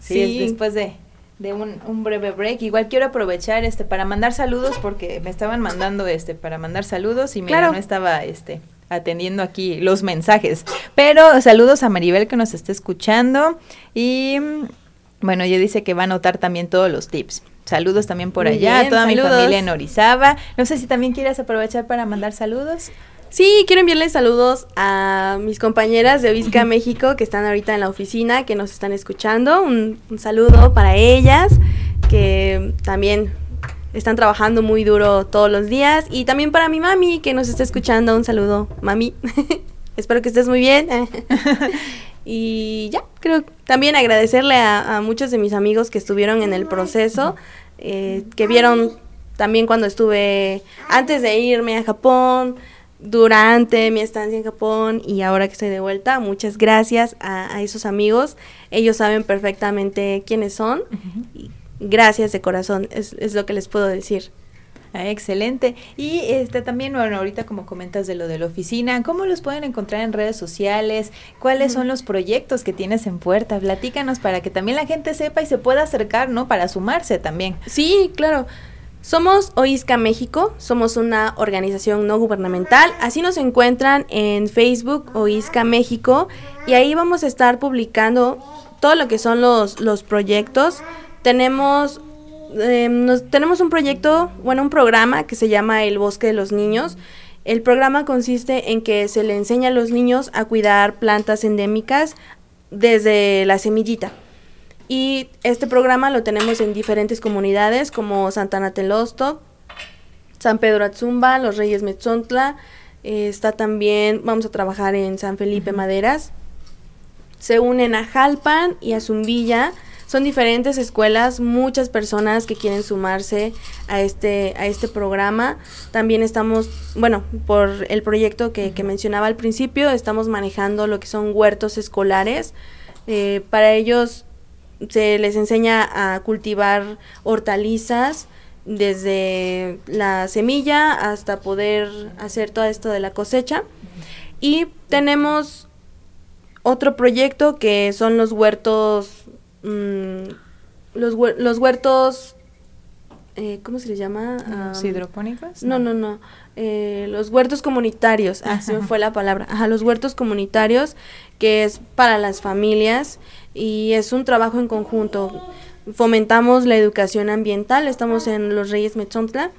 Sí, después de, de un, un, breve break. Igual quiero aprovechar este para mandar saludos porque me estaban mandando este para mandar saludos y mira, no estaba este atendiendo aquí los mensajes. Pero saludos a Maribel que nos está escuchando y bueno, ella dice que va a anotar también todos los tips. Saludos también por allá, a toda mi familia en Orizaba. No sé si también quieres aprovechar para mandar saludos. Sí, quiero enviarles saludos a mis compañeras de Ovisca México que están ahorita en la oficina, que nos están escuchando. Un, un, saludo para ellas, que también están trabajando muy duro todos los días. Y también para mi mami, que nos está escuchando. Un saludo, mami. Espero que estés muy bien. Y ya, creo también agradecerle a, muchos de mis amigos que estuvieron en el proceso, eh, que vieron también cuando estuve antes de irme a Japón, durante mi estancia en Japón y ahora que estoy de vuelta. Muchas gracias a, esos amigos. Ellos saben perfectamente quiénes son. y gracias de corazón, es, es lo que les puedo decir. Ah, excelente. Y este también, bueno, ahorita como comentas de lo de la oficina, ¿cómo los pueden encontrar en redes sociales? ¿Cuáles son los proyectos que tienes en puerta? Platícanos para que también la gente sepa y se pueda acercar, ¿no? Para sumarse también. Sí, claro. Somos OISCA México, somos una organización no gubernamental, así nos encuentran en Facebook OISCA México y ahí vamos a estar publicando todo lo que son los, los proyectos. Tenemos Em, nos, tenemos un proyecto, bueno, un programa que se llama El Bosque de los Niños. El programa consiste en que se le enseña a los niños a cuidar plantas endémicas desde la semillita. Y este programa lo tenemos en diferentes comunidades como Santana Telosto, San Pedro Atzumba, Los Reyes Metzontla, eh, está también, vamos a trabajar en San Felipe Maderas. Se unen a Jalpan y a Zumbilla. Son diferentes escuelas, muchas personas que quieren sumarse a este, a este programa. También estamos, bueno, por el proyecto que, que mencionaba al principio, estamos manejando lo que son huertos escolares. Eh, para ellos se les enseña a cultivar hortalizas, desde la semilla hasta poder hacer todo esto de la cosecha. Y tenemos otro proyecto que son los huertos, mm, los, los, huertos, eh, ¿cómo se les llama? ¿Los hidropónicos? No, no, no. Eh, los huertos comunitarios, así me fue la palabra. Ajá, los huertos comunitarios, que es para las familias y es un trabajo en conjunto fomentamos la educación ambiental, estamos en Los Reyes Metzontla.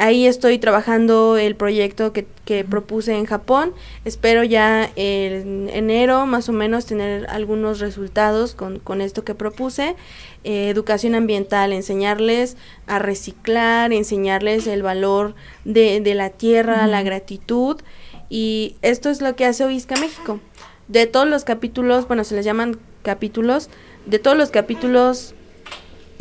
Ahí estoy trabajando el proyecto que, que propuse en Japón. Espero ya en enero más o menos tener algunos resultados con, con esto que propuse. Eh, educación ambiental, enseñarles a reciclar, enseñarles el valor de, de la tierra, la gratitud. Y esto es lo que hace Oisca México. De todos los capítulos, bueno, se les llaman capítulos, de todos los capítulos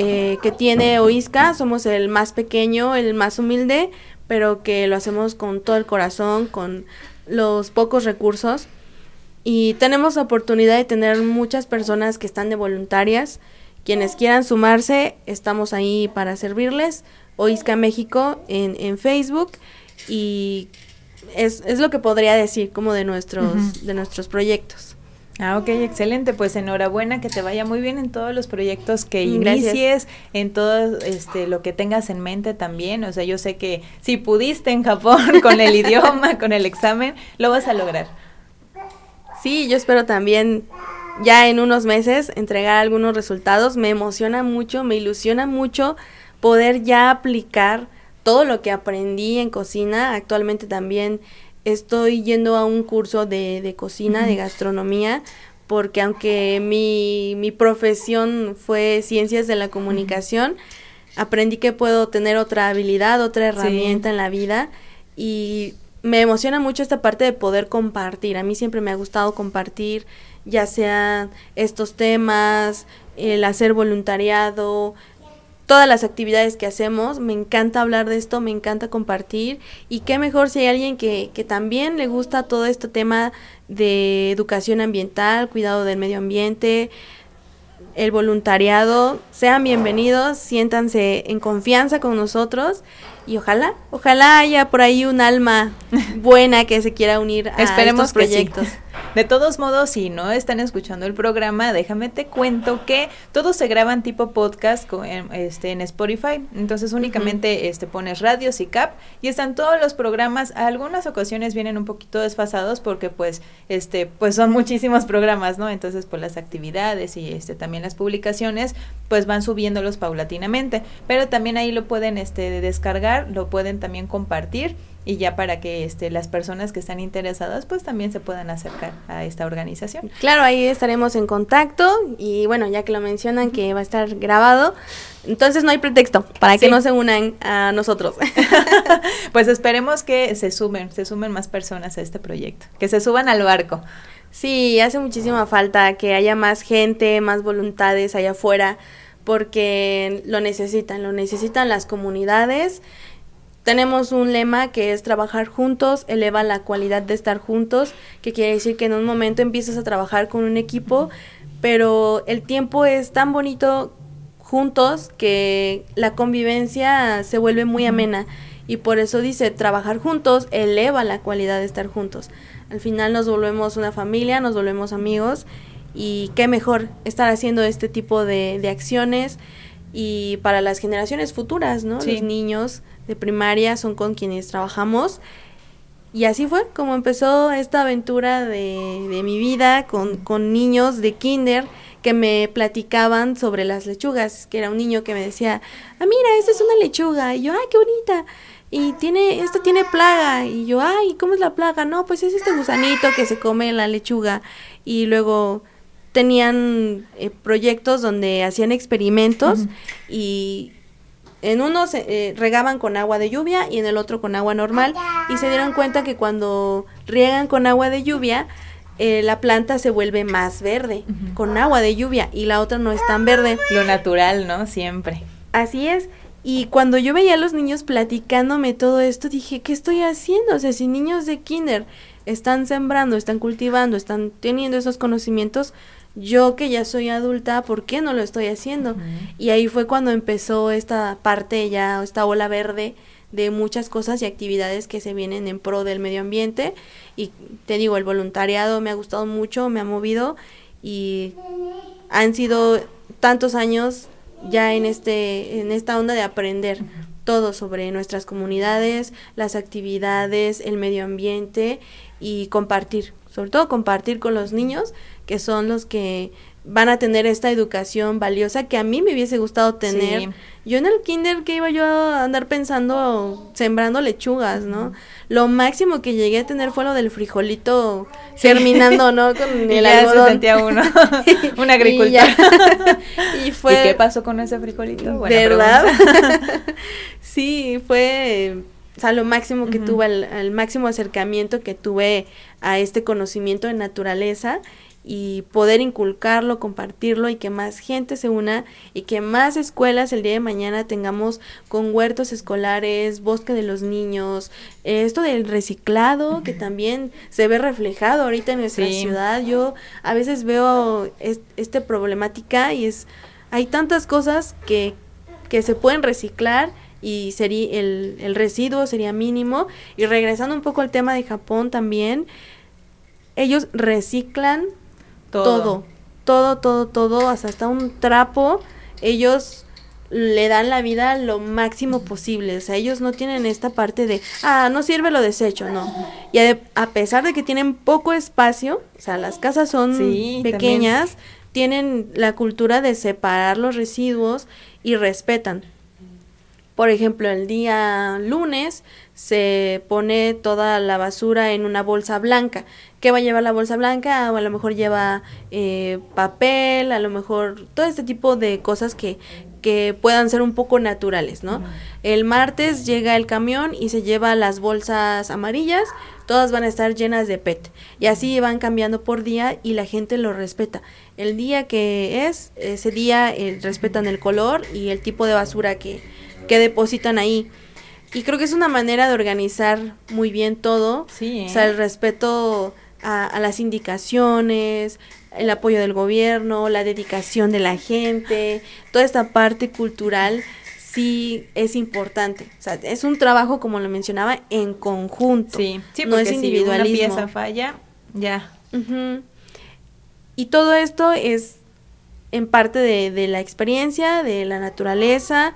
eh, que tiene Oisca. Somos el más pequeño, el más humilde, pero que lo hacemos con todo el corazón, con los pocos recursos. Y tenemos la oportunidad de tener muchas personas que están de voluntarias. Quienes quieran sumarse, estamos ahí para servirles. Oisca México en, en Facebook. Y es, es, lo que podría decir como de nuestros, de nuestros proyectos. Ah, ok, excelente. Pues enhorabuena, que te vaya muy bien en todos los proyectos que mm, inicies, en todo este, lo que tengas en mente también. O sea, yo sé que si pudiste en Japón con el idioma, con el examen, lo vas a lograr. Sí, yo espero también ya en unos meses entregar algunos resultados. Me emociona mucho, me ilusiona mucho poder ya aplicar todo lo que aprendí en cocina. Actualmente también estoy yendo a un curso de, de cocina, de gastronomía, porque aunque mi, mi, profesión fue ciencias de la comunicación, aprendí que puedo tener otra habilidad, otra herramienta en la vida y me emociona mucho esta parte de poder compartir. A mí siempre me ha gustado compartir, ya sea estos temas, el hacer voluntariado, todas las actividades que hacemos. Me encanta hablar de esto, me encanta compartir. Y qué mejor si hay alguien que, que también le gusta todo este tema de educación ambiental, cuidado del medio ambiente, el voluntariado. Sean bienvenidos, siéntanse en confianza con nosotros y ojalá, ojalá haya por ahí un alma buena que se quiera unir a Esperemos estos proyectos. De todos modos, si no están escuchando el programa, déjame te cuento que todos se graban tipo podcast en, este, en Spotify. Entonces únicamente este, pones radios y cap y están todos los programas. algunas ocasiones vienen un poquito desfasados porque pues, este, pues son muchísimos programas, ¿no? Entonces pues las actividades y este, también las publicaciones pues van subiéndolos paulatinamente. Pero también ahí lo pueden este, descargar, lo pueden también compartir y ya para que este, las personas que están interesadas pues también se puedan acercar a esta organización. Claro, ahí estaremos en contacto y bueno, ya que lo mencionan que va a estar grabado, entonces no hay pretexto para que no se unan a nosotros. pues esperemos que se sumen, se sumen más personas a este proyecto, que se suban al barco. Sí, hace muchísima falta que haya más gente, más voluntades allá afuera, porque lo necesitan, lo necesitan las comunidades tenemos un lema que es trabajar juntos, eleva la cualidad de estar juntos, que quiere decir que en un momento empiezas a trabajar con un equipo, pero el tiempo es tan bonito juntos que la convivencia se vuelve muy amena y por eso dice trabajar juntos eleva la cualidad de estar juntos. Al final nos volvemos una familia, nos volvemos amigos y qué mejor estar haciendo este tipo de, de acciones y para las generaciones futuras, ¿no? Los niños de primaria son con quienes trabajamos. Y así fue como empezó esta aventura de, de mi vida con, con, niños de kinder que me platicaban sobre las lechugas, que era un niño que me decía, ah, mira, esta es una lechuga, y yo, ay, qué bonita. y tiene, esto tiene plaga. Y yo, ay, ¿cómo es la plaga? No, pues es este gusanito que se come la lechuga. Y luego tenían eh, proyectos donde hacían experimentos y en uno se eh, regaban con agua de lluvia y en el otro con agua normal y se dieron cuenta que cuando riegan con agua de lluvia eh, la planta se vuelve más verde con agua de lluvia y la otra no es tan verde. Lo natural, ¿no? Siempre. Así es. Y cuando yo veía a los niños platicándome todo esto, dije, ¿qué estoy haciendo? O sea, si niños de kinder están sembrando, están cultivando, están teniendo esos conocimientos, yo que ya soy adulta, ¿por qué no lo estoy haciendo? Y ahí fue cuando empezó esta parte ya, esta ola verde de muchas cosas y actividades que se vienen en pro del medio ambiente. Y te digo, el voluntariado me ha gustado mucho, me ha movido y han sido tantos años ya en este en esta onda de aprender todo sobre nuestras comunidades, las actividades, el medio ambiente y compartir, sobre todo compartir con los niños que son los que van a tener esta educación valiosa que a mí me hubiese gustado tener. Yo en el kinder que iba yo a andar pensando sembrando lechugas, ¿no? Lo máximo que llegué a tener fue lo del frijolito germinando, ¿no? Con el ya se sentía uno, un agricultor. Y, fue... ¿Y qué pasó con ese frijolito? ¿Verdad? sí, fue o sea, lo máximo que tuve, el, máximo acercamiento que tuve a este conocimiento de naturaleza y poder inculcarlo, compartirlo y que más gente se una y que más escuelas el día de mañana tengamos con huertos escolares, bosque de los niños, esto del reciclado que también se ve reflejado ahorita en nuestra ciudad. Yo a veces veo esta problemática y es hay tantas cosas que, que se pueden reciclar y sería el, el residuo sería mínimo. Y regresando un poco al tema de Japón también ellos reciclan todo. todo, todo, todo, hasta, un trapo, ellos le dan la vida lo máximo posible. O sea, ellos no tienen esta parte de, ah, no sirve lo desecho, no. Y a, pesar de que tienen poco espacio, o sea, las casas son pequeñas, tienen la cultura de separar los residuos y respetan. Por ejemplo, el día lunes se pone toda la basura en una bolsa blanca. ¿Qué va a llevar la bolsa blanca? O a lo mejor lleva eh, papel, a lo mejor todo este tipo de cosas que, que puedan ser un poco naturales, ¿no? El martes llega el camión y se lleva las bolsas amarillas, todas van a estar llenas de PET. Y así van cambiando por día y la gente lo respeta. El día que es, ese día eh, respetan el color y el tipo de basura que, que depositan ahí. Y creo que es una manera de organizar muy bien todo. Sí, O sea, el respeto a, las indicaciones, el apoyo del gobierno, la dedicación de la gente, toda esta parte cultural sí es importante. O sea, es un trabajo, como lo mencionaba, en conjunto. Sí, sí no es individualismo. Si una pieza falla, ya. Y todo esto es en parte de, de la experiencia, de la naturaleza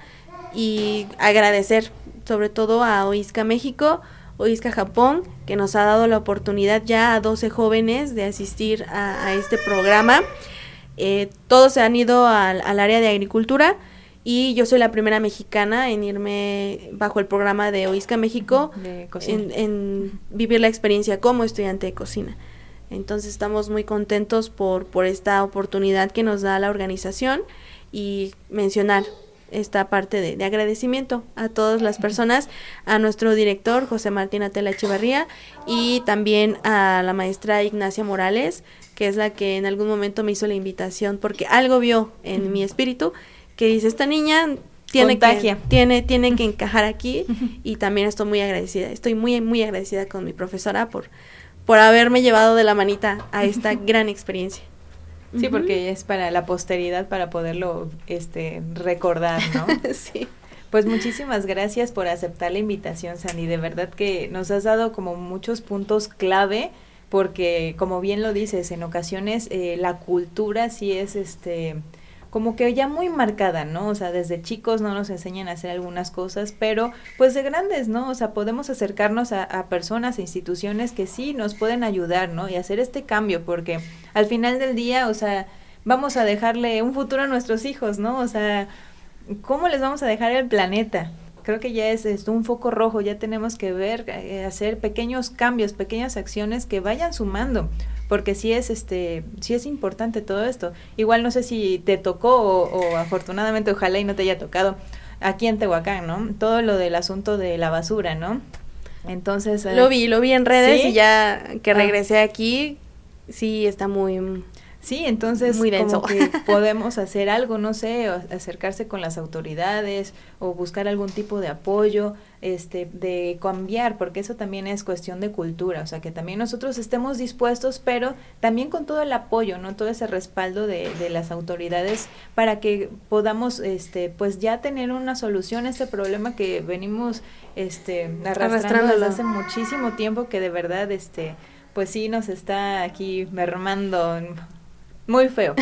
y agradecer sobre todo a Oisca México, Oisca Japón, que nos ha dado la oportunidad ya a 12 jóvenes de asistir a, este programa. Eh, todos se han ido al, área de agricultura y yo soy la primera mexicana en irme bajo el programa de Oisca México en, en, vivir la experiencia como estudiante de cocina. Entonces estamos muy contentos por, por esta oportunidad que nos da la organización y mencionar esta parte de, agradecimiento a todas las personas, a nuestro director José Martín Atela Echevarría y también a la maestra Ignacia Morales, que es la que en algún momento me hizo la invitación porque algo vio en mi espíritu que dice, esta niña tiene que, tiene, tiene que encajar aquí y también estoy muy agradecida, estoy muy, muy agradecida con mi profesora por, por haberme llevado de la manita a esta gran experiencia. Sí, porque es para la posteridad para poderlo este recordar, ¿no? sí. Pues muchísimas gracias por aceptar la invitación, Sandy. De verdad que nos has dado como muchos puntos clave porque como bien lo dices, en ocasiones eh, la cultura sí es este como que ya muy marcada, ¿no? O sea, desde chicos no nos enseñan a hacer algunas cosas, pero pues de grandes, ¿no? O sea, podemos acercarnos a, personas e instituciones que sí nos pueden ayudar, ¿no? Y hacer este cambio, porque al final del día, o sea, vamos a dejarle un futuro a nuestros hijos, ¿no? O sea, ¿cómo les vamos a dejar el planeta? creo que ya es, es un foco rojo, ya tenemos que ver, eh, hacer pequeños cambios, pequeñas acciones que vayan sumando porque sí es este sí es importante todo esto. Igual no sé si te tocó o, afortunadamente ojalá y no te haya tocado aquí en Tehuacán no todo lo del asunto de la basura no entonces lo vi lo vi en redes y ya que ah. regresé aquí sí está muy Sí, entonces Muy como que podemos hacer algo, no sé, acercarse con las autoridades o buscar algún tipo de apoyo, este, de cambiar, porque eso también es cuestión de cultura, o sea, que también nosotros estemos dispuestos, pero también con todo el apoyo, ¿no? Todo ese respaldo de, de las autoridades para que podamos, este, pues ya tener una solución a este problema que venimos, este, arrastrando desde hace muchísimo tiempo que de verdad, este, pues sí nos está aquí mermando muy feo.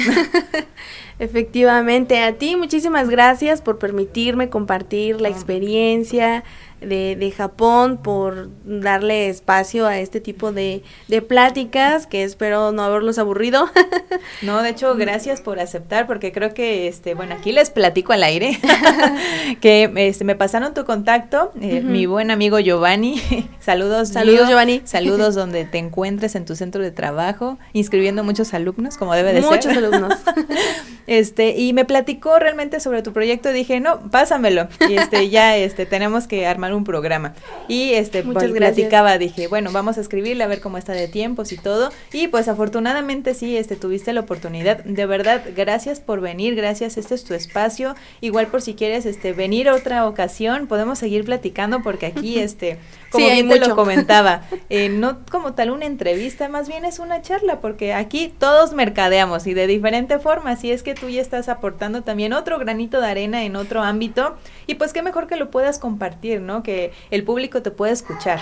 Efectivamente, a ti muchísimas gracias por permitirme compartir la experiencia, de, de, Japón por darle espacio a este tipo de, de pláticas que espero no haberlos aburrido. no, de hecho, gracias por aceptar porque creo que, este, bueno, aquí les platico al aire que este, me pasaron tu contacto, eh, mi buen amigo Giovanni. saludos, saludos Giovanni. Saludos donde te encuentres en tu centro de trabajo, inscribiendo muchos alumnos, como debe de ser. Muchos alumnos. este, y me platicó realmente sobre tu proyecto dije, no, pásamelo. Y este, ya este, tenemos que armar un programa. Y este, Muchas pues, platicaba, dije, bueno, vamos a escribirle a ver cómo está de tiempos y todo. Y pues afortunadamente sí, este, tuviste la oportunidad. De verdad, gracias por venir, gracias, este es tu espacio. Igual por si quieres este, venir otra ocasión, podemos seguir platicando porque aquí, este, como bien te lo comentaba, eh, no como tal una entrevista, más bien es una charla, porque aquí todos mercadeamos y de diferente forma, si es que tú ya estás aportando también otro granito de arena en otro ámbito, y pues qué mejor que lo puedas compartir, ¿no? Que el público te pueda escuchar.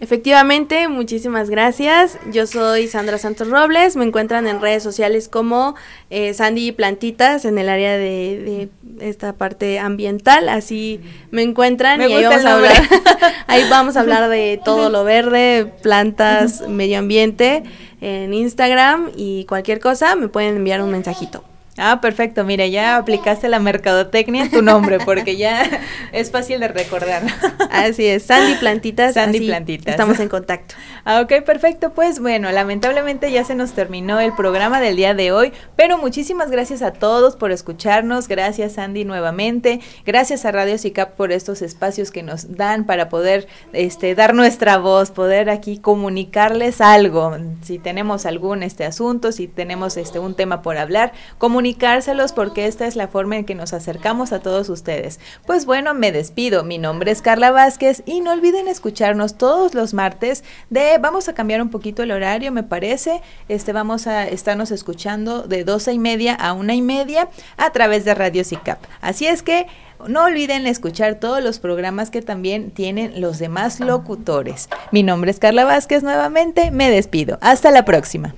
Efectivamente, muchísimas gracias. Yo soy Sandra Santos Robles. Me encuentran en redes sociales como eh, Sandy Plantitas en el área de, esta parte ambiental. Así me encuentran y ahí vamos a hablar. ahí vamos a hablar de todo lo verde, plantas, medio ambiente en Instagram y cualquier cosa me pueden enviar un mensajito. Ah, perfecto. Mira, ya aplicaste la mercadotecnia en tu nombre, porque ya es fácil de recordar. Así es, Sandy Plantitas. Sandy Plantitas. Estamos en contacto. Ah, ok, perfecto. Pues bueno, lamentablemente ya se nos terminó el programa del día de hoy, pero muchísimas gracias a todos por escucharnos. Gracias, Sandy, nuevamente. Gracias a Radio CICAP por estos espacios que nos dan para poder este, dar nuestra voz, poder aquí comunicarles algo. Si tenemos algún este asunto, si tenemos este un tema por hablar, comunicárselos comunicárselos porque esta es la forma en que nos acercamos a todos ustedes. Pues bueno, me despido. Mi nombre es Carla Vázquez y no olviden escucharnos todos los martes de vamos a cambiar un poquito el horario, me parece. Este vamos a estarnos escuchando de doce y media a una y media a través de Radio SICAP. Así es que no olviden escuchar todos los programas que también tienen los demás locutores. Mi nombre es Carla Vázquez nuevamente, me despido. Hasta la próxima.